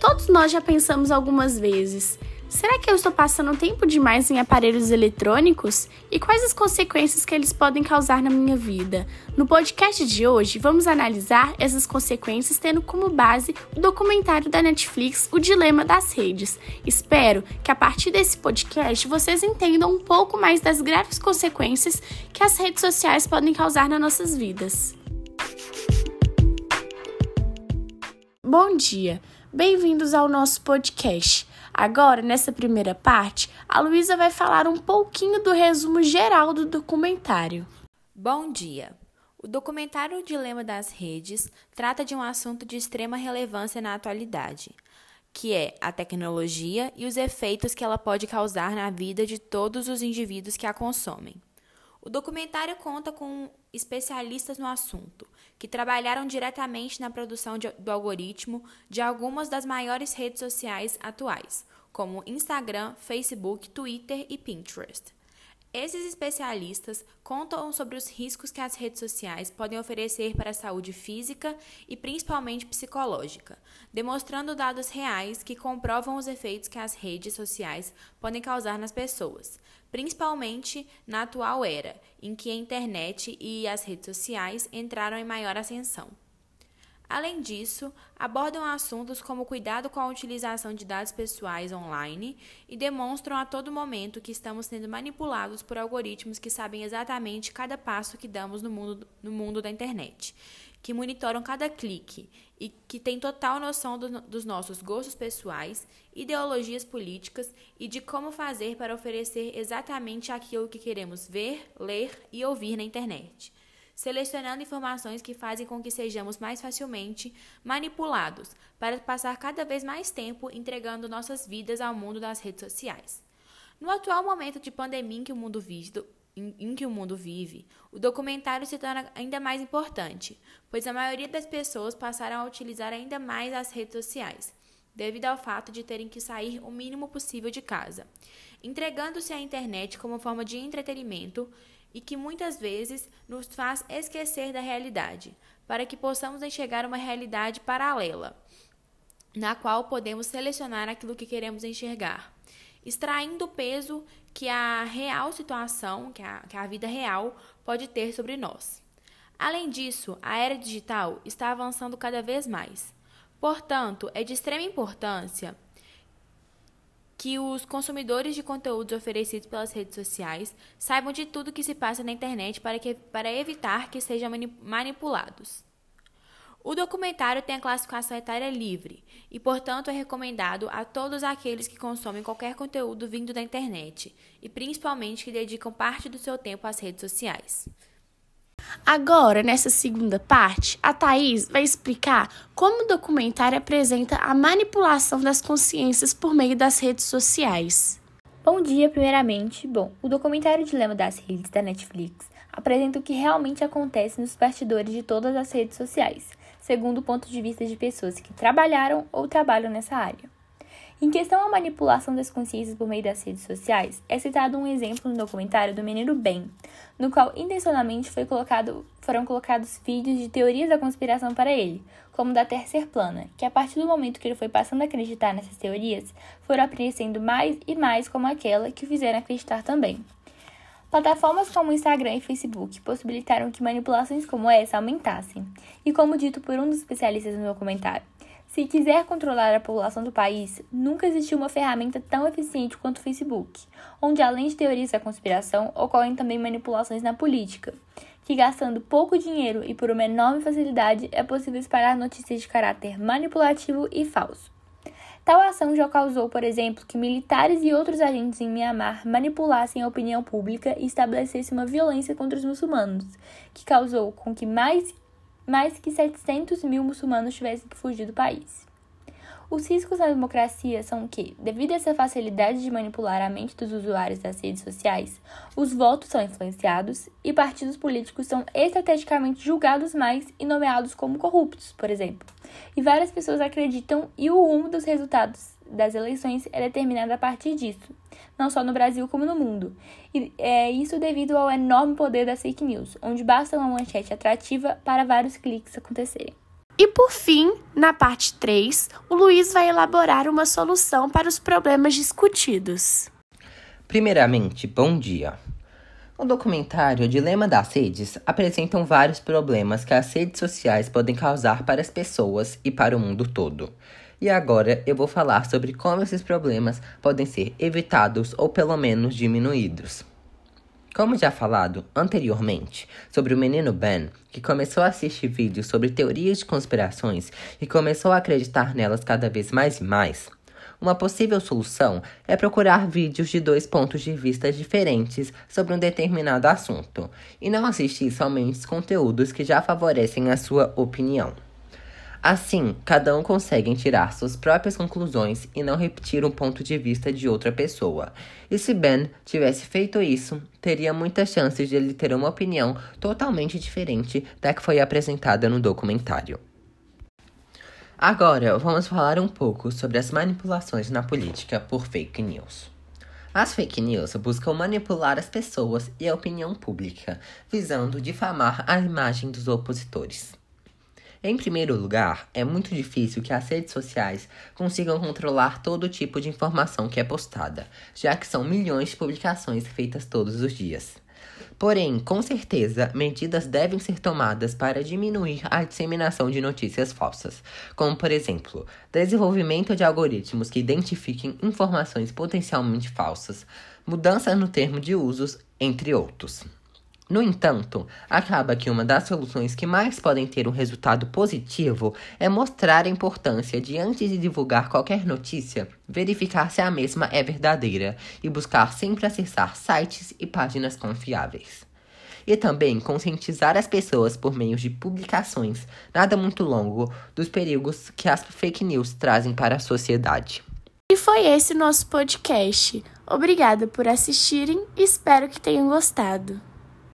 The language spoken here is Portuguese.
Todos nós já pensamos algumas vezes: será que eu estou passando tempo demais em aparelhos eletrônicos? E quais as consequências que eles podem causar na minha vida? No podcast de hoje, vamos analisar essas consequências tendo como base o documentário da Netflix O Dilema das Redes. Espero que a partir desse podcast vocês entendam um pouco mais das graves consequências que as redes sociais podem causar nas nossas vidas. Bom dia! Bem-vindos ao nosso podcast. Agora, nessa primeira parte, a Luísa vai falar um pouquinho do resumo geral do documentário. Bom dia! O documentário O Dilema das Redes trata de um assunto de extrema relevância na atualidade, que é a tecnologia e os efeitos que ela pode causar na vida de todos os indivíduos que a consomem. O documentário conta com especialistas no assunto, que trabalharam diretamente na produção de, do algoritmo de algumas das maiores redes sociais atuais, como Instagram, Facebook, Twitter e Pinterest. Esses especialistas contam sobre os riscos que as redes sociais podem oferecer para a saúde física e principalmente psicológica, demonstrando dados reais que comprovam os efeitos que as redes sociais podem causar nas pessoas, principalmente na atual era, em que a internet e as redes sociais entraram em maior ascensão. Além disso, abordam assuntos como cuidado com a utilização de dados pessoais online e demonstram a todo momento que estamos sendo manipulados por algoritmos que sabem exatamente cada passo que damos no mundo, no mundo da internet, que monitoram cada clique e que têm total noção do, dos nossos gostos pessoais, ideologias políticas e de como fazer para oferecer exatamente aquilo que queremos ver, ler e ouvir na internet selecionando informações que fazem com que sejamos mais facilmente manipulados para passar cada vez mais tempo entregando nossas vidas ao mundo das redes sociais. No atual momento de pandemia em que o mundo vive, em, que o mundo vive, o documentário se torna ainda mais importante, pois a maioria das pessoas passaram a utilizar ainda mais as redes sociais, devido ao fato de terem que sair o mínimo possível de casa, entregando-se à internet como forma de entretenimento e que muitas vezes nos faz esquecer da realidade, para que possamos enxergar uma realidade paralela, na qual podemos selecionar aquilo que queremos enxergar, extraindo o peso que a real situação, que a, que a vida real, pode ter sobre nós. Além disso, a era digital está avançando cada vez mais. Portanto, é de extrema importância que os consumidores de conteúdos oferecidos pelas redes sociais saibam de tudo que se passa na internet para, que, para evitar que sejam manipulados. O documentário tem a classificação etária livre e, portanto, é recomendado a todos aqueles que consomem qualquer conteúdo vindo da internet e, principalmente, que dedicam parte do seu tempo às redes sociais. Agora, nessa segunda parte, a Thaís vai explicar como o documentário apresenta a manipulação das consciências por meio das redes sociais. Bom dia, primeiramente. Bom, o documentário Dilema das Redes da Netflix apresenta o que realmente acontece nos bastidores de todas as redes sociais, segundo o ponto de vista de pessoas que trabalharam ou trabalham nessa área. Em questão à manipulação das consciências por meio das redes sociais, é citado um exemplo no documentário do Menino Ben, no qual intencionalmente colocado, foram colocados vídeos de teorias da conspiração para ele, como da ser plana, que a partir do momento que ele foi passando a acreditar nessas teorias, foram aparecendo mais e mais como aquela que o fizeram acreditar também. Plataformas como Instagram e Facebook possibilitaram que manipulações como essa aumentassem, e como dito por um dos especialistas no documentário, se quiser controlar a população do país, nunca existiu uma ferramenta tão eficiente quanto o Facebook, onde além de teorias da conspiração, ocorrem também manipulações na política, que gastando pouco dinheiro e por uma enorme facilidade é possível espalhar notícias de caráter manipulativo e falso. Tal ação já causou, por exemplo, que militares e outros agentes em Myanmar manipulassem a opinião pública e estabelecessem uma violência contra os muçulmanos, que causou com que mais mais que 700 mil muçulmanos tivessem que fugir do país. Os riscos na democracia são que, devido a essa facilidade de manipular a mente dos usuários das redes sociais, os votos são influenciados e partidos políticos são estrategicamente julgados mais e nomeados como corruptos, por exemplo. E várias pessoas acreditam e o rumo dos resultados das eleições é determinado a partir disso, não só no Brasil como no mundo. E é isso devido ao enorme poder das fake news, onde basta uma manchete atrativa para vários cliques acontecerem. E por fim, na parte 3, o Luiz vai elaborar uma solução para os problemas discutidos. Primeiramente, bom dia. O documentário O Dilema das Redes apresenta vários problemas que as redes sociais podem causar para as pessoas e para o mundo todo. E agora eu vou falar sobre como esses problemas podem ser evitados ou pelo menos diminuídos. Como já falado anteriormente sobre o menino Ben, que começou a assistir vídeos sobre teorias de conspirações e começou a acreditar nelas cada vez mais e mais, uma possível solução é procurar vídeos de dois pontos de vista diferentes sobre um determinado assunto e não assistir somente conteúdos que já favorecem a sua opinião. Assim, cada um consegue tirar suas próprias conclusões e não repetir um ponto de vista de outra pessoa. E se Ben tivesse feito isso, teria muitas chances de ele ter uma opinião totalmente diferente da que foi apresentada no documentário. Agora, vamos falar um pouco sobre as manipulações na política por fake news. As fake news buscam manipular as pessoas e a opinião pública, visando difamar a imagem dos opositores. Em primeiro lugar, é muito difícil que as redes sociais consigam controlar todo tipo de informação que é postada, já que são milhões de publicações feitas todos os dias. Porém, com certeza, medidas devem ser tomadas para diminuir a disseminação de notícias falsas, como, por exemplo, desenvolvimento de algoritmos que identifiquem informações potencialmente falsas, mudança no termo de usos, entre outros. No entanto, acaba que uma das soluções que mais podem ter um resultado positivo é mostrar a importância de, antes de divulgar qualquer notícia, verificar se a mesma é verdadeira e buscar sempre acessar sites e páginas confiáveis. E também conscientizar as pessoas por meio de publicações, nada muito longo, dos perigos que as fake news trazem para a sociedade. E foi esse nosso podcast. Obrigada por assistirem e espero que tenham gostado.